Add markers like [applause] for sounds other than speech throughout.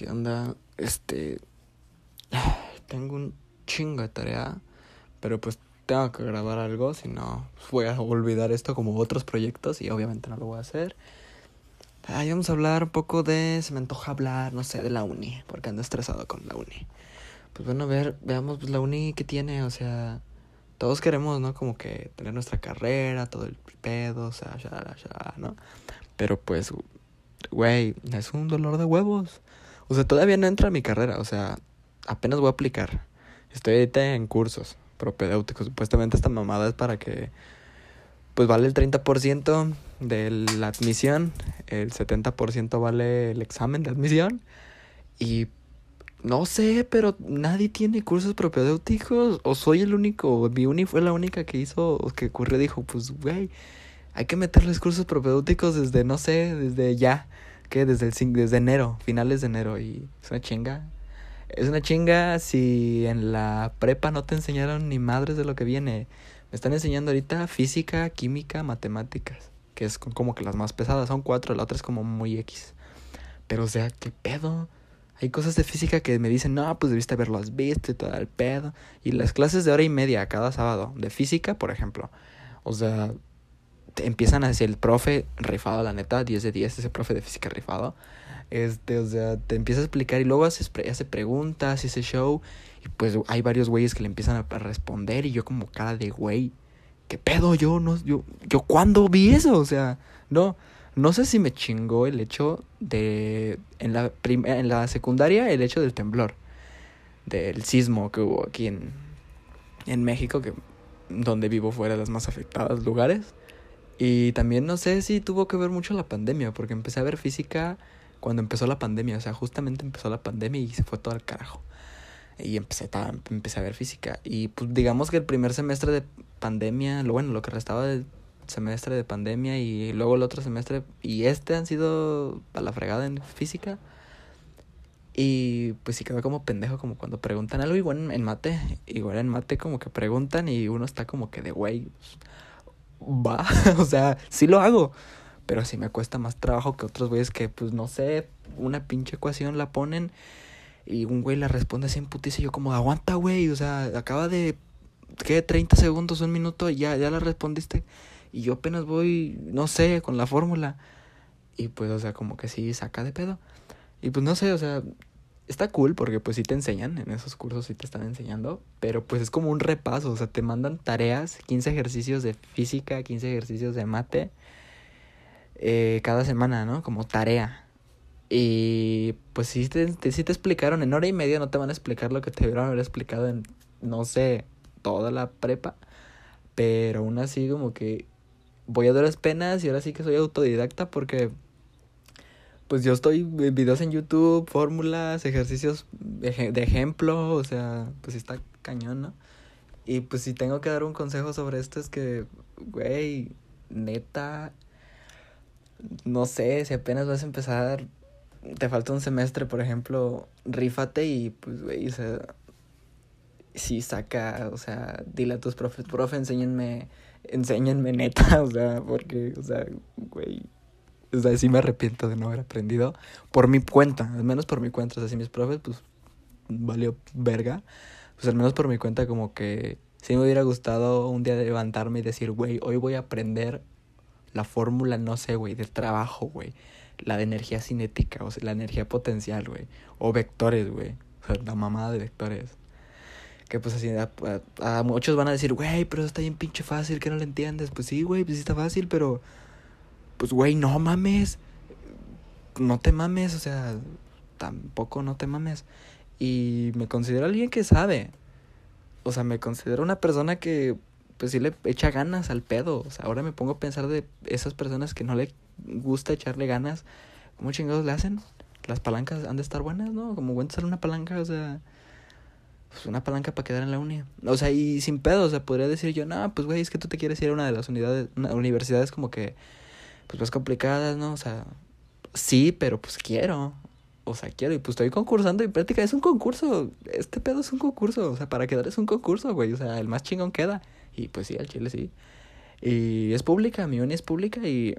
¿qué onda? Este. [sighs] Tengo un chingo de tarea, pero pues tengo que grabar algo, si no voy a olvidar esto como otros proyectos y obviamente no lo voy a hacer. Ahí vamos a hablar un poco de, se me antoja hablar, no sé, de la uni, porque ando estresado con la uni. Pues bueno, a ver, veamos pues, la uni que tiene, o sea, todos queremos, ¿no? Como que tener nuestra carrera, todo el pedo, o sea, ya, ya, ¿no? Pero pues, güey, es un dolor de huevos. O sea, todavía no entra a mi carrera, o sea, apenas voy a aplicar. Estoy ahorita en cursos propedéuticos. Supuestamente esta mamada es para que, pues vale el 30% de la admisión, el 70% vale el examen de admisión. Y no sé, pero nadie tiene cursos propedéuticos. O soy el único, mi uni fue la única que hizo, que ocurrió, dijo, pues, güey, hay que meterles cursos propedéuticos desde, no sé, desde ya que desde el desde enero, finales de enero y es una chinga. Es una chinga si en la prepa no te enseñaron ni madres de lo que viene. Me están enseñando ahorita física, química, matemáticas, que es como que las más pesadas, son cuatro, la otra es como muy X. Pero o sea, ¿qué pedo? Hay cosas de física que me dicen, no, pues debiste haberlas visto y todo el pedo. Y las clases de hora y media cada sábado, de física, por ejemplo. O sea, empiezan a decir el profe rifado, la neta, 10 de 10, ese profe de física rifado. Este, o sea, te empieza a explicar y luego hace, hace preguntas ese show. Y pues hay varios güeyes que le empiezan a responder y yo como cara de güey, ¿qué pedo? Yo no, yo, yo cuándo vi eso, o sea, no, no sé si me chingó el hecho de, en la, en la secundaria, el hecho del temblor, del sismo que hubo aquí en, en México, que donde vivo fuera de las más afectadas lugares. Y también no sé si tuvo que ver mucho la pandemia, porque empecé a ver física cuando empezó la pandemia, o sea, justamente empezó la pandemia y se fue todo al carajo. Y empecé, empecé a ver física. Y pues digamos que el primer semestre de pandemia, lo bueno, lo que restaba del semestre de pandemia y luego el otro semestre y este han sido a la fregada en física. Y pues sí quedó como pendejo, como cuando preguntan algo, igual en, mate, igual en mate como que preguntan y uno está como que de güey, pues, va, [laughs] o sea, sí lo hago. Pero sí me cuesta más trabajo que otros güeyes que, pues no sé, una pinche ecuación la ponen y un güey la responde así en putiza y yo como, aguanta, güey, o sea, acaba de, ¿qué? 30 segundos, un minuto ya, ya la respondiste. Y yo apenas voy, no sé, con la fórmula. Y pues, o sea, como que sí saca de pedo. Y pues no sé, o sea, está cool porque pues sí te enseñan, en esos cursos sí te están enseñando, pero pues es como un repaso, o sea, te mandan tareas, 15 ejercicios de física, 15 ejercicios de mate, eh, cada semana, ¿no? Como tarea. Y pues sí te, sí te explicaron, en hora y media no te van a explicar lo que te debieron haber explicado en, no sé, toda la prepa, pero aún así como que voy a duras penas y ahora sí que soy autodidacta porque pues yo estoy videos en YouTube, fórmulas, ejercicios de, ejemplo, o sea, pues está cañón, ¿no? Y pues si tengo que dar un consejo sobre esto es que, güey, neta, no sé, si apenas vas a empezar, te falta un semestre, por ejemplo, rífate y pues, güey, o sea, sí saca, o sea, dile a tus profes, profe, enséñenme, enséñenme neta, [laughs] o sea, porque, o sea, güey o sea, sí me arrepiento de no haber aprendido por mi cuenta, al menos por mi cuenta. O sea, si mis profes, pues, valió verga. Pues al menos por mi cuenta, como que sí me hubiera gustado un día levantarme y decir, güey, hoy voy a aprender la fórmula, no sé, güey, del trabajo, güey. La de energía cinética, o sea, la energía potencial, güey. O vectores, güey. O sea, la mamada de vectores. Que pues así, a, muchos van a decir, güey, pero eso está bien pinche fácil, que no lo entiendes. Pues sí, güey, pues sí está fácil, pero pues, güey, no mames. No te mames, o sea, tampoco no te mames. Y me considero alguien que sabe. O sea, me considero una persona que, pues sí le echa ganas al pedo. O sea, ahora me pongo a pensar de esas personas que no le gusta echarle ganas. ¿Cómo chingados le hacen? Las palancas han de estar buenas, ¿no? Como bueno sale una palanca, o sea pues una palanca para quedar en la uni. O sea, y sin pedo, o sea, podría decir yo, no, pues güey, es que tú te quieres ir a una de las unidades, universidades como que pues más complicadas, ¿no? O sea, sí, pero pues quiero. O sea, quiero. Y pues estoy concursando y práctica es un concurso. Este pedo es un concurso. O sea, para quedar es un concurso, güey. O sea, el más chingón queda. Y pues sí, al chile sí. Y es pública, mi uni es pública y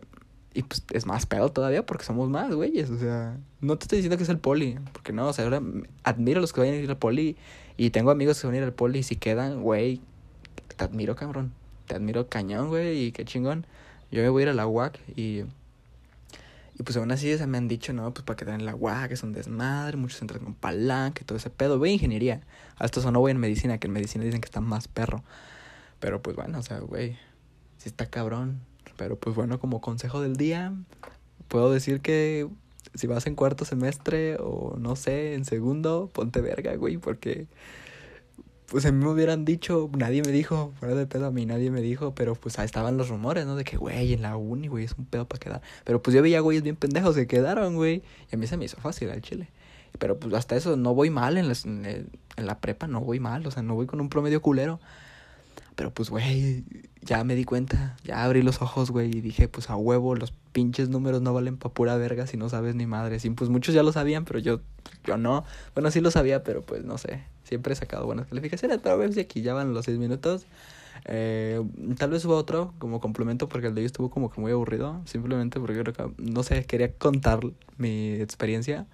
Y pues es más pedo todavía porque somos más, güeyes. O sea, no te estoy diciendo que es el poli. Porque no, o sea, ahora admiro a los que vayan a ir al poli. Y tengo amigos que van a ir al poli y si quedan, güey, te admiro, cabrón. Te admiro cañón, güey, y qué chingón. Yo me voy a ir a la UAC y... Y pues aún así se me han dicho, no, pues para quedar en la UAC es un desmadre, muchos entran con palanca y todo ese pedo. Voy a ingeniería. Hasta eso no voy en medicina, que en medicina dicen que está más perro. Pero pues bueno, o sea, güey, sí está cabrón. Pero pues bueno, como consejo del día, puedo decir que si vas en cuarto semestre o no sé, en segundo, ponte verga, güey, porque pues a mí me hubieran dicho, nadie me dijo, fuera de pedo a mí nadie me dijo, pero pues ahí estaban los rumores, ¿no? De que, güey, en la uni, güey, es un pedo para quedar. Pero pues yo veía güeyes bien pendejos que quedaron, güey, y a mí se me hizo fácil al chile. Pero pues hasta eso no voy mal en, en, en la prepa, no voy mal, o sea, no voy con un promedio culero. Pero pues, güey, ya me di cuenta, ya abrí los ojos, güey, y dije, pues a huevo, los pinches números no valen pa' pura verga si no sabes ni madre. Sí, pues muchos ya lo sabían, pero yo, yo no. Bueno, sí lo sabía, pero pues no sé. Siempre he sacado buenas calificaciones, pero a ver si aquí ya van los seis minutos. Eh, tal vez hubo otro como complemento porque el de hoy estuvo como que muy aburrido. Simplemente porque no sé, quería contar mi experiencia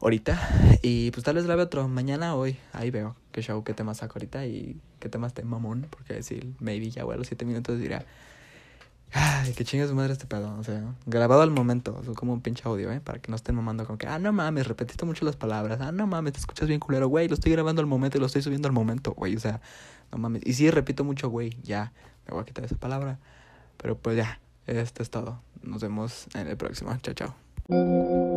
ahorita. Y pues tal vez vea otro mañana hoy. Ahí veo qué show, qué tema saco ahorita y qué tema está mamón. Porque decir, maybe ya voy a los siete minutos dirá, ay, qué chinga su madre este pedo. O sea, grabado al momento, es como un pinche audio, ¿eh? Para que no estén mamando con que, ah, no mames, repetiste mucho las palabras. Ah, no mames, te escuchas bien culero, güey. Lo estoy grabando al momento y lo estoy subiendo al momento, güey. O sea, no mames. Y sí, repito mucho, güey. Ya, me voy a quitar esa palabra. Pero pues ya, esto es todo. Nos vemos en el próximo. Chao, chao.